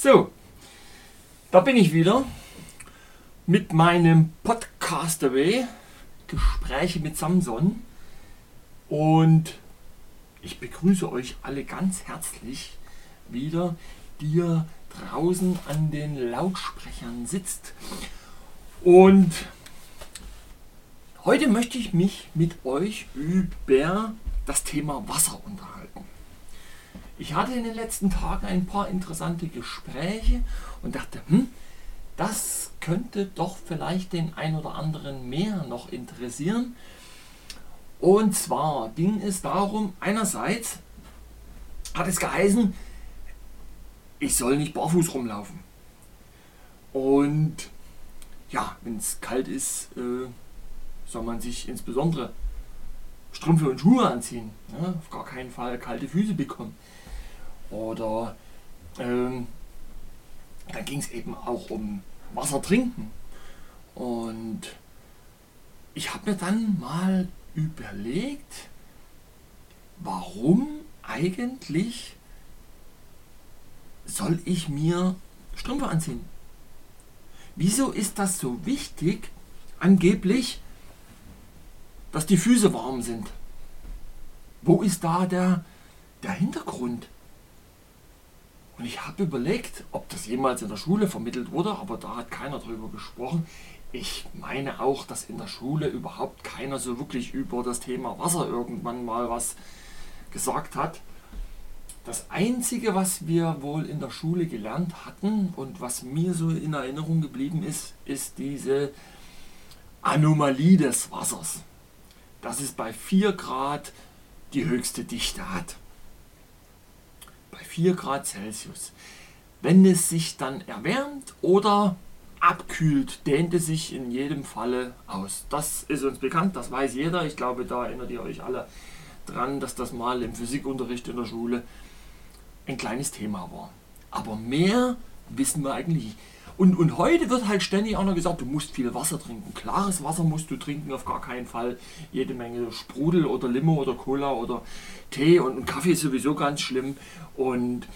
So, da bin ich wieder mit meinem Podcast Away, Gespräche mit Samson. Und ich begrüße euch alle ganz herzlich wieder, die ihr draußen an den Lautsprechern sitzt. Und heute möchte ich mich mit euch über das Thema Wasser unterhalten. Ich hatte in den letzten Tagen ein paar interessante Gespräche und dachte, hm, das könnte doch vielleicht den ein oder anderen mehr noch interessieren. Und zwar ging es darum, einerseits hat es geheißen, ich soll nicht barfuß rumlaufen. Und ja, wenn es kalt ist, äh, soll man sich insbesondere Strümpfe und Schuhe anziehen. Ja, auf gar keinen Fall kalte Füße bekommen. Oder ähm, dann ging es eben auch um Wasser trinken. Und ich habe mir dann mal überlegt, warum eigentlich soll ich mir Strümpfe anziehen? Wieso ist das so wichtig, angeblich, dass die Füße warm sind? Wo ist da der, der Hintergrund? Und ich habe überlegt, ob das jemals in der Schule vermittelt wurde, aber da hat keiner drüber gesprochen. Ich meine auch, dass in der Schule überhaupt keiner so wirklich über das Thema Wasser irgendwann mal was gesagt hat. Das Einzige, was wir wohl in der Schule gelernt hatten und was mir so in Erinnerung geblieben ist, ist diese Anomalie des Wassers. Dass es bei 4 Grad die höchste Dichte hat bei 4 Grad Celsius. Wenn es sich dann erwärmt oder abkühlt, dehnt es sich in jedem Falle aus. Das ist uns bekannt, das weiß jeder. Ich glaube, da erinnert ihr euch alle dran, dass das mal im Physikunterricht in der Schule ein kleines Thema war. Aber mehr wissen wir eigentlich nicht. Und, und heute wird halt ständig auch noch gesagt, du musst viel Wasser trinken. Klares Wasser musst du trinken, auf gar keinen Fall. Jede Menge Sprudel oder Limo oder Cola oder Tee und, und Kaffee ist sowieso ganz schlimm. Und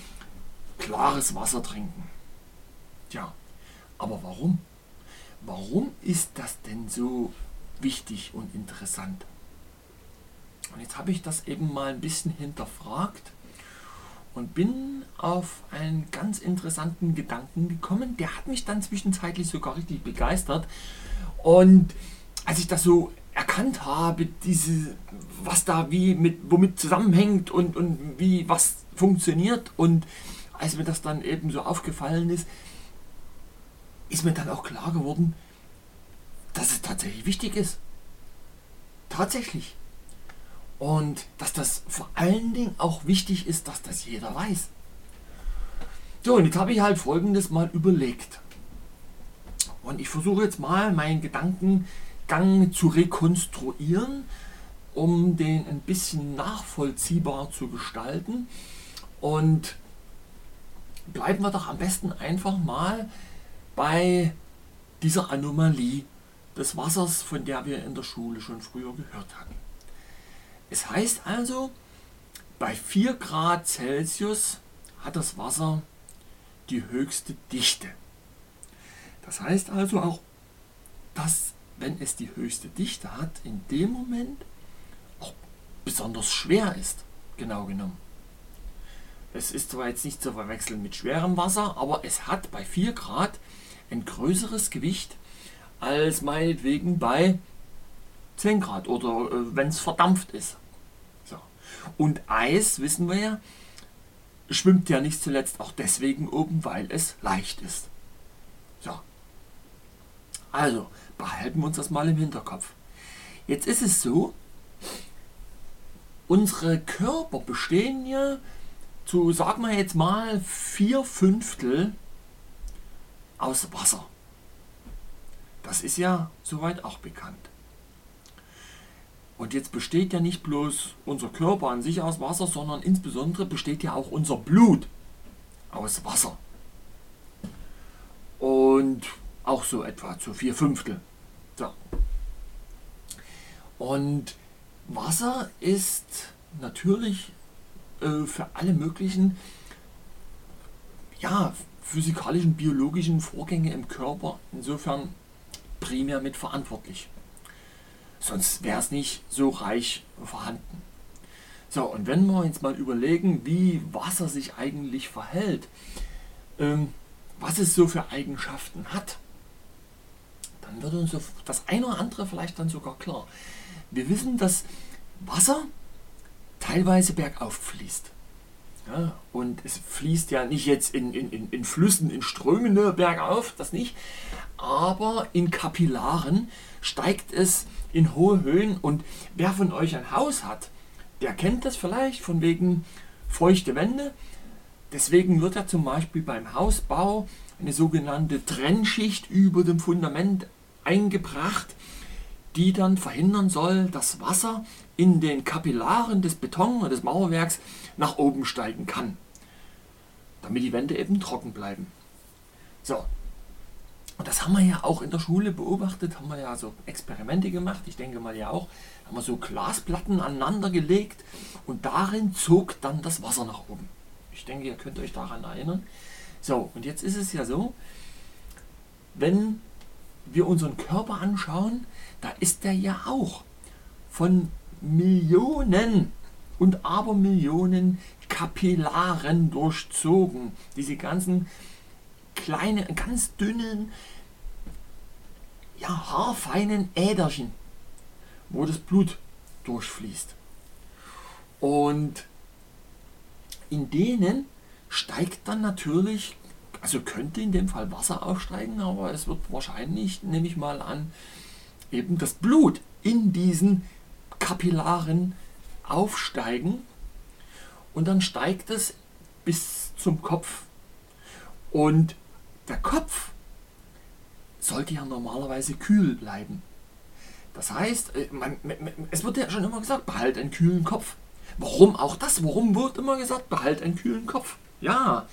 klares Wasser trinken. Tja, aber warum? Warum ist das denn so wichtig und interessant? Und jetzt habe ich das eben mal ein bisschen hinterfragt und bin auf einen ganz interessanten Gedanken gekommen. Der hat mich dann zwischenzeitlich sogar richtig begeistert. Und als ich das so erkannt habe, diese, was da wie mit, womit zusammenhängt und, und wie was funktioniert und als mir das dann eben so aufgefallen ist, ist mir dann auch klar geworden, dass es tatsächlich wichtig ist. Tatsächlich. Und dass das vor allen Dingen auch wichtig ist, dass das jeder weiß. So, und jetzt habe ich halt folgendes mal überlegt. Und ich versuche jetzt mal meinen Gedankengang zu rekonstruieren, um den ein bisschen nachvollziehbar zu gestalten. Und bleiben wir doch am besten einfach mal bei dieser Anomalie des Wassers, von der wir in der Schule schon früher gehört hatten. Es heißt also, bei 4 Grad Celsius hat das Wasser die höchste Dichte. Das heißt also auch, dass wenn es die höchste Dichte hat, in dem Moment auch besonders schwer ist, genau genommen. Es ist zwar jetzt nicht zu verwechseln mit schwerem Wasser, aber es hat bei 4 Grad ein größeres Gewicht als meinetwegen bei 10 Grad oder äh, wenn es verdampft ist. Und Eis, wissen wir ja, schwimmt ja nicht zuletzt auch deswegen oben, weil es leicht ist. So. Also, behalten wir uns das mal im Hinterkopf. Jetzt ist es so, unsere Körper bestehen ja zu, sagen wir jetzt mal, vier Fünftel aus Wasser. Das ist ja soweit auch bekannt. Und jetzt besteht ja nicht bloß unser Körper an sich aus Wasser, sondern insbesondere besteht ja auch unser Blut aus Wasser. Und auch so etwa zu vier Fünftel. So. Und Wasser ist natürlich äh, für alle möglichen ja, physikalischen, biologischen Vorgänge im Körper insofern primär mit verantwortlich. Sonst wäre es nicht so reich vorhanden. So, und wenn wir uns mal überlegen, wie Wasser sich eigentlich verhält, ähm, was es so für Eigenschaften hat, dann wird uns das eine oder andere vielleicht dann sogar klar. Wir wissen, dass Wasser teilweise bergauf fließt. Ja, und es fließt ja nicht jetzt in, in, in Flüssen, in Strömen ne, bergauf, das nicht, aber in Kapillaren steigt es in hohe Höhen und wer von euch ein Haus hat, der kennt das vielleicht von wegen feuchte Wände. Deswegen wird ja zum Beispiel beim Hausbau eine sogenannte Trennschicht über dem Fundament eingebracht, die dann verhindern soll, dass Wasser in den Kapillaren des Beton oder des Mauerwerks nach oben steigen kann, damit die Wände eben trocken bleiben. So, und das haben wir ja auch in der Schule beobachtet, haben wir ja so Experimente gemacht, ich denke mal ja auch, haben wir so Glasplatten aneinander gelegt und darin zog dann das Wasser nach oben. Ich denke, ihr könnt euch daran erinnern. So, und jetzt ist es ja so, wenn wir unseren Körper anschauen, da ist der ja auch von Millionen und Abermillionen Kapillaren durchzogen. Diese ganzen kleinen, ganz dünnen, ja, haarfeinen Äderchen, wo das Blut durchfließt. Und in denen steigt dann natürlich, also könnte in dem Fall Wasser aufsteigen, aber es wird wahrscheinlich, nehme ich mal an, eben das Blut in diesen Kapillaren aufsteigen und dann steigt es bis zum Kopf. Und der Kopf sollte ja normalerweise kühl bleiben. Das heißt, äh, man, es wird ja schon immer gesagt, behalt einen kühlen Kopf. Warum auch das? Warum wird immer gesagt, behalt einen kühlen Kopf? Ja,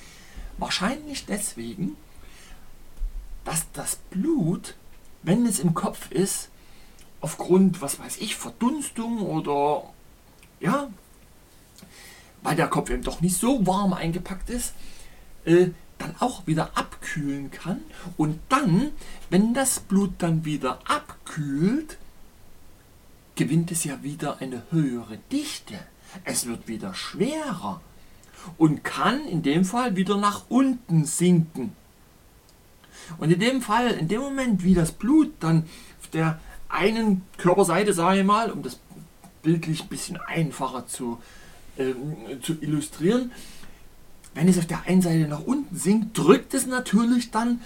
wahrscheinlich deswegen, dass das Blut, wenn es im Kopf ist, aufgrund, was weiß ich, Verdunstung oder ja, weil der Kopf eben doch nicht so warm eingepackt ist, äh, dann auch wieder abkühlen kann. Und dann, wenn das Blut dann wieder abkühlt, gewinnt es ja wieder eine höhere Dichte. Es wird wieder schwerer und kann in dem Fall wieder nach unten sinken. Und in dem Fall, in dem Moment, wie das Blut dann auf der einen Körperseite, sage ich mal, um das bildlich ein bisschen einfacher zu, ähm, zu illustrieren, wenn es auf der einen Seite nach unten sinkt, drückt es natürlich dann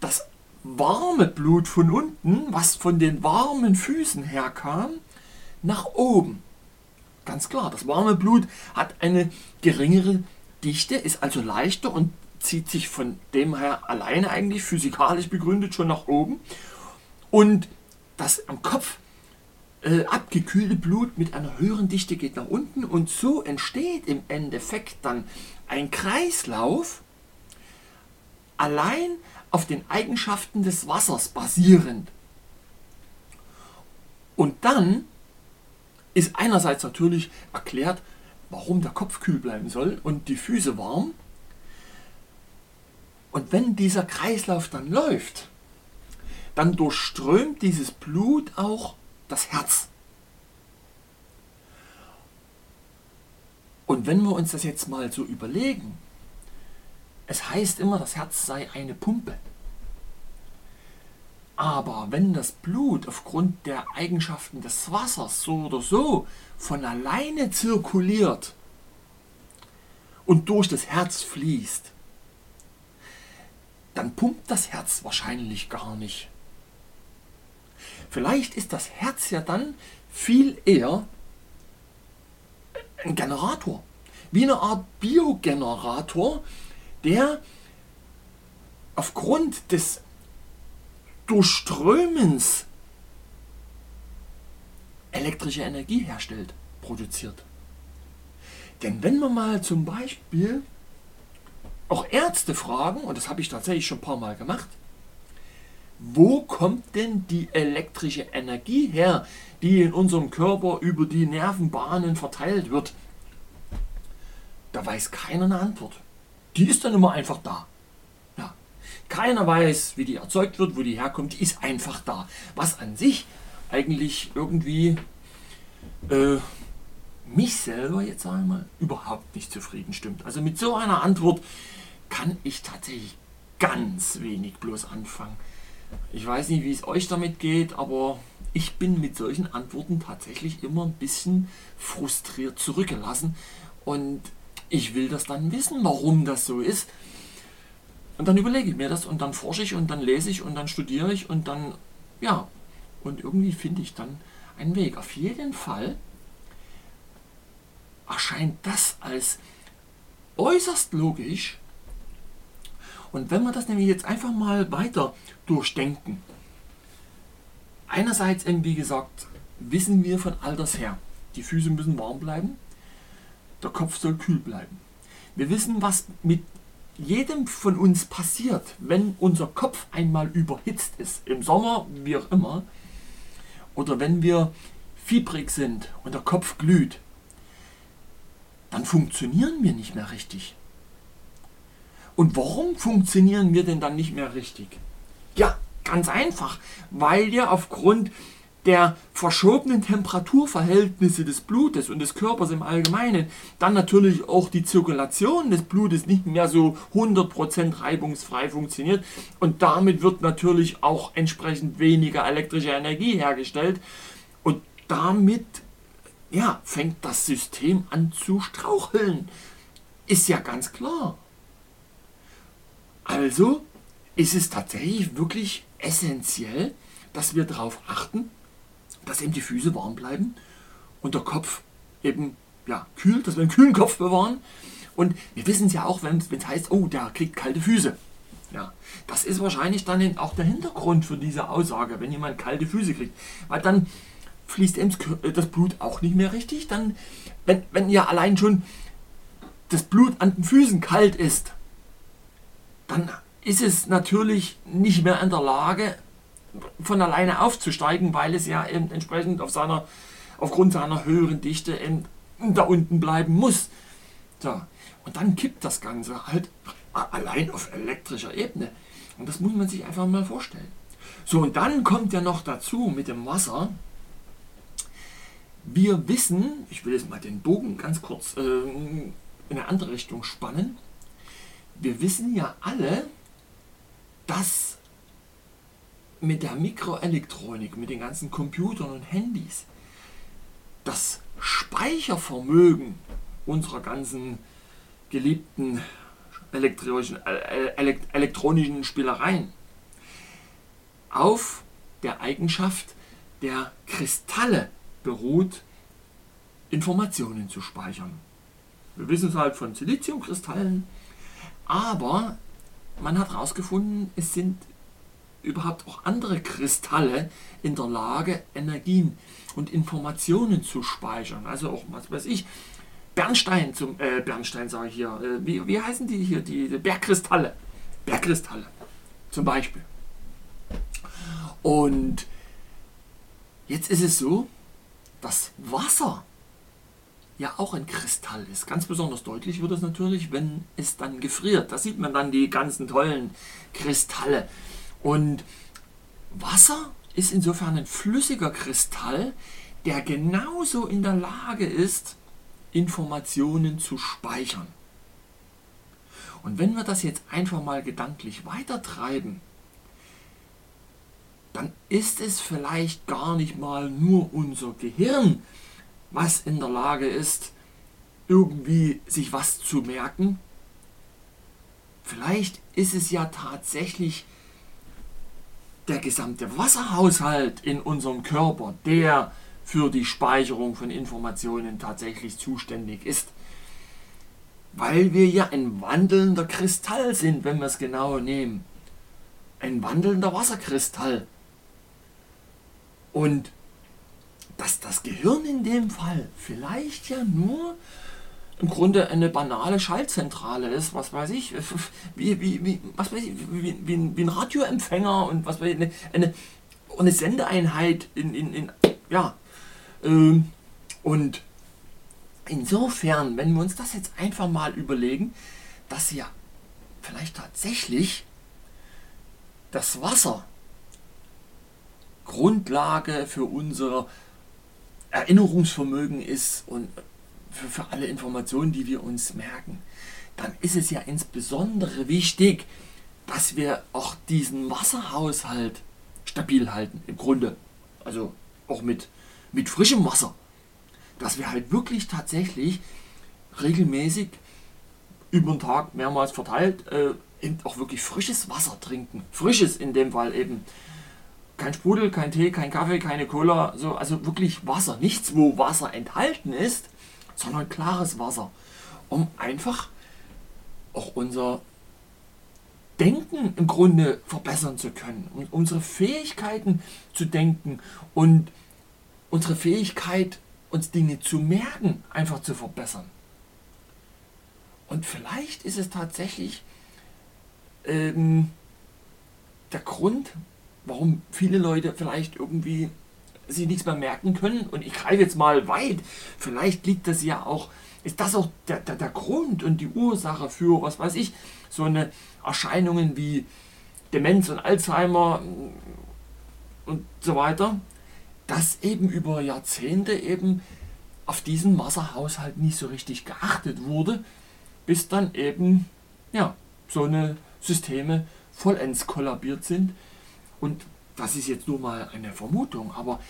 das warme Blut von unten, was von den warmen Füßen herkam, nach oben. Ganz klar, das warme Blut hat eine geringere Dichte, ist also leichter und zieht sich von dem her alleine eigentlich physikalisch begründet schon nach oben. Und das am Kopf äh, abgekühlte Blut mit einer höheren Dichte geht nach unten und so entsteht im Endeffekt dann ein Kreislauf allein auf den Eigenschaften des Wassers basierend. Und dann ist einerseits natürlich erklärt, warum der Kopf kühl bleiben soll und die Füße warm. Und wenn dieser Kreislauf dann läuft, dann durchströmt dieses Blut auch das Herz. Und wenn wir uns das jetzt mal so überlegen, es heißt immer, das Herz sei eine Pumpe. Aber wenn das Blut aufgrund der Eigenschaften des Wassers so oder so von alleine zirkuliert und durch das Herz fließt, dann pumpt das Herz wahrscheinlich gar nicht. Vielleicht ist das Herz ja dann viel eher ein Generator, wie eine Art Biogenerator, der aufgrund des Durchströmens elektrische Energie herstellt, produziert. Denn wenn wir mal zum Beispiel auch Ärzte fragen, und das habe ich tatsächlich schon ein paar Mal gemacht, wo kommt denn die elektrische Energie her, die in unserem Körper über die Nervenbahnen verteilt wird? Da weiß keiner eine Antwort. Die ist dann immer einfach da. Ja. Keiner weiß, wie die erzeugt wird, wo die herkommt, die ist einfach da. Was an sich eigentlich irgendwie äh, mich selber jetzt einmal überhaupt nicht zufrieden stimmt. Also mit so einer Antwort kann ich tatsächlich ganz wenig bloß anfangen. Ich weiß nicht, wie es euch damit geht, aber ich bin mit solchen Antworten tatsächlich immer ein bisschen frustriert zurückgelassen und ich will das dann wissen, warum das so ist. Und dann überlege ich mir das und dann forsche ich und dann lese ich und dann studiere ich und dann, ja, und irgendwie finde ich dann einen Weg. Auf jeden Fall erscheint das als äußerst logisch. Und wenn wir das nämlich jetzt einfach mal weiter durchdenken, einerseits wie gesagt, wissen wir von alters her, die Füße müssen warm bleiben, der Kopf soll kühl bleiben. Wir wissen, was mit jedem von uns passiert, wenn unser Kopf einmal überhitzt ist, im Sommer, wie auch immer, oder wenn wir fiebrig sind und der Kopf glüht, dann funktionieren wir nicht mehr richtig. Und warum funktionieren wir denn dann nicht mehr richtig? Ja, ganz einfach, weil wir aufgrund der verschobenen Temperaturverhältnisse des Blutes und des Körpers im Allgemeinen dann natürlich auch die Zirkulation des Blutes nicht mehr so 100% reibungsfrei funktioniert und damit wird natürlich auch entsprechend weniger elektrische Energie hergestellt und damit ja, fängt das System an zu straucheln. Ist ja ganz klar. Also ist es tatsächlich wirklich essentiell, dass wir darauf achten, dass eben die Füße warm bleiben und der Kopf eben ja, kühl, dass wir einen kühlen Kopf bewahren. Und wir wissen es ja auch, wenn es heißt, oh, der kriegt kalte Füße. Ja, das ist wahrscheinlich dann auch der Hintergrund für diese Aussage, wenn jemand kalte Füße kriegt. Weil dann fließt eben das Blut auch nicht mehr richtig. Dann, wenn, wenn ja allein schon das Blut an den Füßen kalt ist, dann ist es natürlich nicht mehr in der Lage, von alleine aufzusteigen, weil es ja entsprechend auf seiner, aufgrund seiner höheren Dichte da unten bleiben muss. So. Und dann kippt das Ganze halt allein auf elektrischer Ebene. Und das muss man sich einfach mal vorstellen. So, und dann kommt ja noch dazu mit dem Wasser. Wir wissen, ich will jetzt mal den Bogen ganz kurz äh, in eine andere Richtung spannen. Wir wissen ja alle, dass mit der Mikroelektronik, mit den ganzen Computern und Handys, das Speichervermögen unserer ganzen geliebten elektronischen, äh, elektronischen Spielereien auf der Eigenschaft der Kristalle beruht, Informationen zu speichern. Wir wissen es halt von Siliziumkristallen, aber man hat herausgefunden, es sind überhaupt auch andere Kristalle in der Lage, Energien und Informationen zu speichern. Also auch, was weiß ich, Bernstein zum, äh, Bernstein sage ich hier, äh, wie, wie heißen die hier, die, die Bergkristalle. Bergkristalle zum Beispiel. Und jetzt ist es so, dass Wasser ja auch ein Kristall ist. Ganz besonders deutlich wird es natürlich, wenn es dann gefriert. Da sieht man dann die ganzen tollen Kristalle. Und Wasser ist insofern ein flüssiger Kristall, der genauso in der Lage ist, Informationen zu speichern. Und wenn wir das jetzt einfach mal gedanklich weitertreiben, dann ist es vielleicht gar nicht mal nur unser Gehirn, was in der Lage ist, irgendwie sich was zu merken. Vielleicht ist es ja tatsächlich der gesamte Wasserhaushalt in unserem Körper, der für die Speicherung von Informationen tatsächlich zuständig ist. Weil wir ja ein wandelnder Kristall sind, wenn wir es genau nehmen. Ein wandelnder Wasserkristall. Und dass das Gehirn in dem Fall vielleicht ja nur im Grunde eine banale Schaltzentrale ist, was weiß ich, wie, wie, wie, was weiß ich, wie, wie, wie ein Radioempfänger und was weiß ich, eine, eine, eine Sendeeinheit in, in, in ja, ähm, und insofern, wenn wir uns das jetzt einfach mal überlegen, dass ja vielleicht tatsächlich das Wasser Grundlage für unser Erinnerungsvermögen ist und für, für alle Informationen, die wir uns merken, dann ist es ja insbesondere wichtig, dass wir auch diesen Wasserhaushalt stabil halten, im Grunde. Also auch mit, mit frischem Wasser. Dass wir halt wirklich tatsächlich regelmäßig über den Tag mehrmals verteilt äh, auch wirklich frisches Wasser trinken. Frisches in dem Fall eben. Kein Sprudel, kein Tee, kein Kaffee, keine Cola, so, also wirklich Wasser. Nichts, wo Wasser enthalten ist, sondern klares Wasser. Um einfach auch unser Denken im Grunde verbessern zu können. Um unsere Fähigkeiten zu denken und unsere Fähigkeit, uns Dinge zu merken, einfach zu verbessern. Und vielleicht ist es tatsächlich ähm, der Grund, warum viele Leute vielleicht irgendwie sich nichts mehr merken können. Und ich greife jetzt mal weit. Vielleicht liegt das ja auch, ist das auch der, der, der Grund und die Ursache für, was weiß ich, so eine Erscheinungen wie Demenz und Alzheimer und so weiter, dass eben über Jahrzehnte eben auf diesen Wasserhaushalt nicht so richtig geachtet wurde bis dann eben ja, so eine Systeme vollends kollabiert sind. Und das ist jetzt nur mal eine Vermutung, aber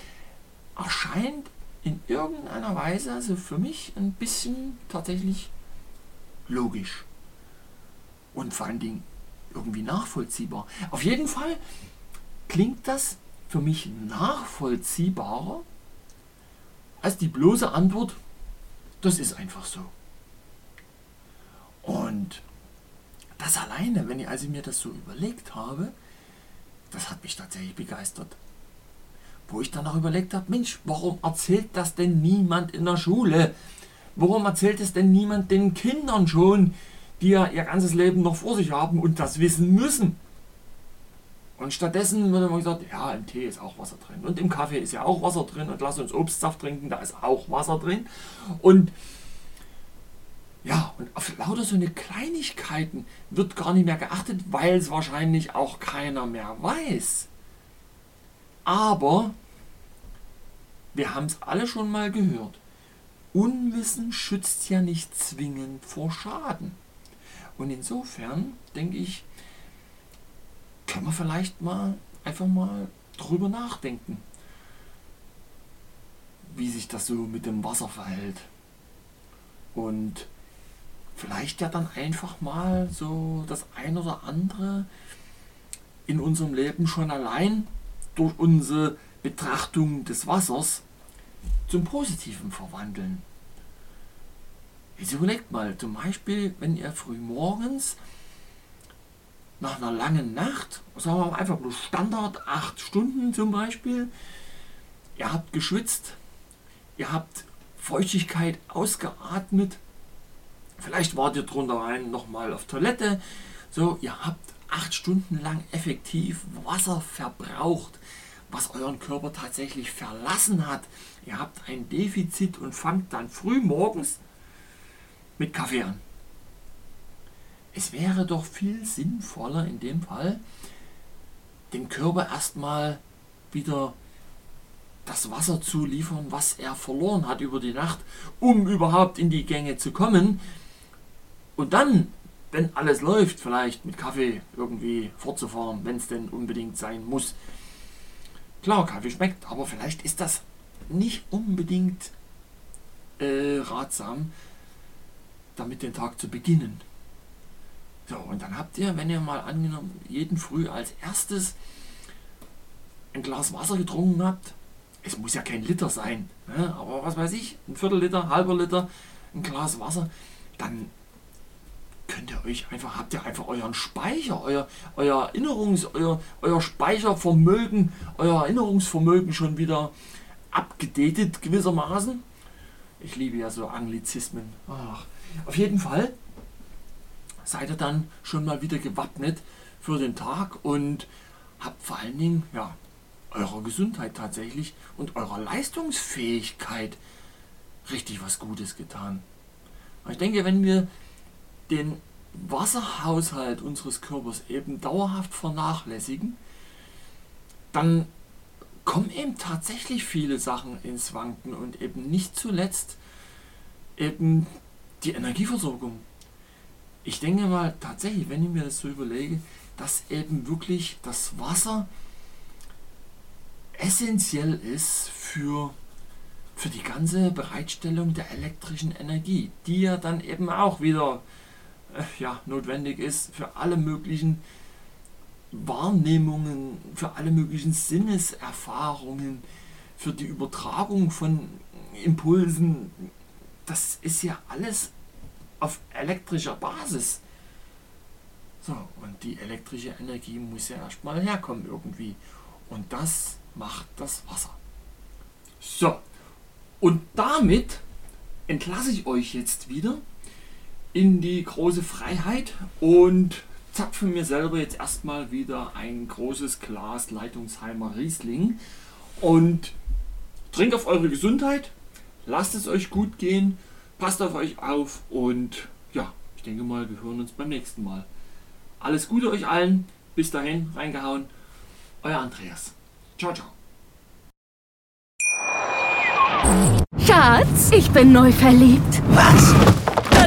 erscheint in irgendeiner Weise, also für mich ein bisschen tatsächlich logisch. Und vor allen Dingen irgendwie nachvollziehbar. Auf jeden Fall klingt das für mich nachvollziehbarer als die bloße Antwort, das ist einfach so. Und das alleine, wenn ich also mir das so überlegt habe, das hat mich tatsächlich begeistert. Wo ich dann auch überlegt habe, Mensch, warum erzählt das denn niemand in der Schule? Warum erzählt es denn niemand den Kindern schon, die ja ihr ganzes Leben noch vor sich haben und das wissen müssen? Und stattdessen wird immer gesagt, ja, im Tee ist auch Wasser drin und im Kaffee ist ja auch Wasser drin und lass uns Obstsaft trinken, da ist auch Wasser drin. Und ja, und auf lauter so eine Kleinigkeiten wird gar nicht mehr geachtet, weil es wahrscheinlich auch keiner mehr weiß. Aber wir haben es alle schon mal gehört. Unwissen schützt ja nicht zwingend vor Schaden. Und insofern denke ich, können wir vielleicht mal einfach mal drüber nachdenken, wie sich das so mit dem Wasser verhält. Und vielleicht ja dann einfach mal so das ein oder andere in unserem Leben schon allein durch unsere Betrachtung des Wassers zum Positiven verwandeln. Jetzt überlegt mal, zum Beispiel, wenn ihr früh morgens nach einer langen Nacht, sagen wir mal einfach nur Standard, acht Stunden zum Beispiel, ihr habt geschwitzt, ihr habt Feuchtigkeit ausgeatmet, Vielleicht wart ihr drunter rein nochmal auf Toilette. So, ihr habt acht Stunden lang effektiv Wasser verbraucht, was euren Körper tatsächlich verlassen hat. Ihr habt ein Defizit und fangt dann früh morgens mit Kaffee an. Es wäre doch viel sinnvoller in dem Fall, dem Körper erstmal wieder das Wasser zu liefern, was er verloren hat über die Nacht, um überhaupt in die Gänge zu kommen. Und dann, wenn alles läuft, vielleicht mit Kaffee irgendwie fortzufahren, wenn es denn unbedingt sein muss. Klar, Kaffee schmeckt, aber vielleicht ist das nicht unbedingt äh, ratsam, damit den Tag zu beginnen. So, und dann habt ihr, wenn ihr mal angenommen, jeden Früh als erstes ein Glas Wasser getrunken habt, es muss ja kein Liter sein, ne? aber was weiß ich, ein Viertel Liter, halber Liter, ein Glas Wasser, dann könnt ihr euch einfach, habt ihr einfach euren Speicher, euer, euer Erinnerungs, euer, euer Speichervermögen, euer Erinnerungsvermögen schon wieder abgedatet gewissermaßen. Ich liebe ja so Anglizismen. Ach, auf jeden Fall seid ihr dann schon mal wieder gewappnet für den Tag und habt vor allen Dingen ja, eurer Gesundheit tatsächlich und eurer Leistungsfähigkeit richtig was Gutes getan. Ich denke, wenn wir den Wasserhaushalt unseres Körpers eben dauerhaft vernachlässigen, dann kommen eben tatsächlich viele Sachen ins Wanken und eben nicht zuletzt eben die Energieversorgung. Ich denke mal tatsächlich, wenn ich mir das so überlege, dass eben wirklich das Wasser essentiell ist für, für die ganze Bereitstellung der elektrischen Energie, die ja dann eben auch wieder ja, notwendig ist für alle möglichen Wahrnehmungen, für alle möglichen Sinneserfahrungen, für die Übertragung von Impulsen. Das ist ja alles auf elektrischer Basis. So, und die elektrische Energie muss ja erstmal herkommen irgendwie. Und das macht das Wasser. So, und damit entlasse ich euch jetzt wieder in die große Freiheit und zapfe mir selber jetzt erstmal wieder ein großes Glas Leitungsheimer Riesling und trinkt auf eure Gesundheit, lasst es euch gut gehen, passt auf euch auf und ja, ich denke mal, wir hören uns beim nächsten Mal. Alles Gute euch allen, bis dahin, reingehauen, euer Andreas. Ciao, ciao. Schatz, ich bin neu verliebt. Was?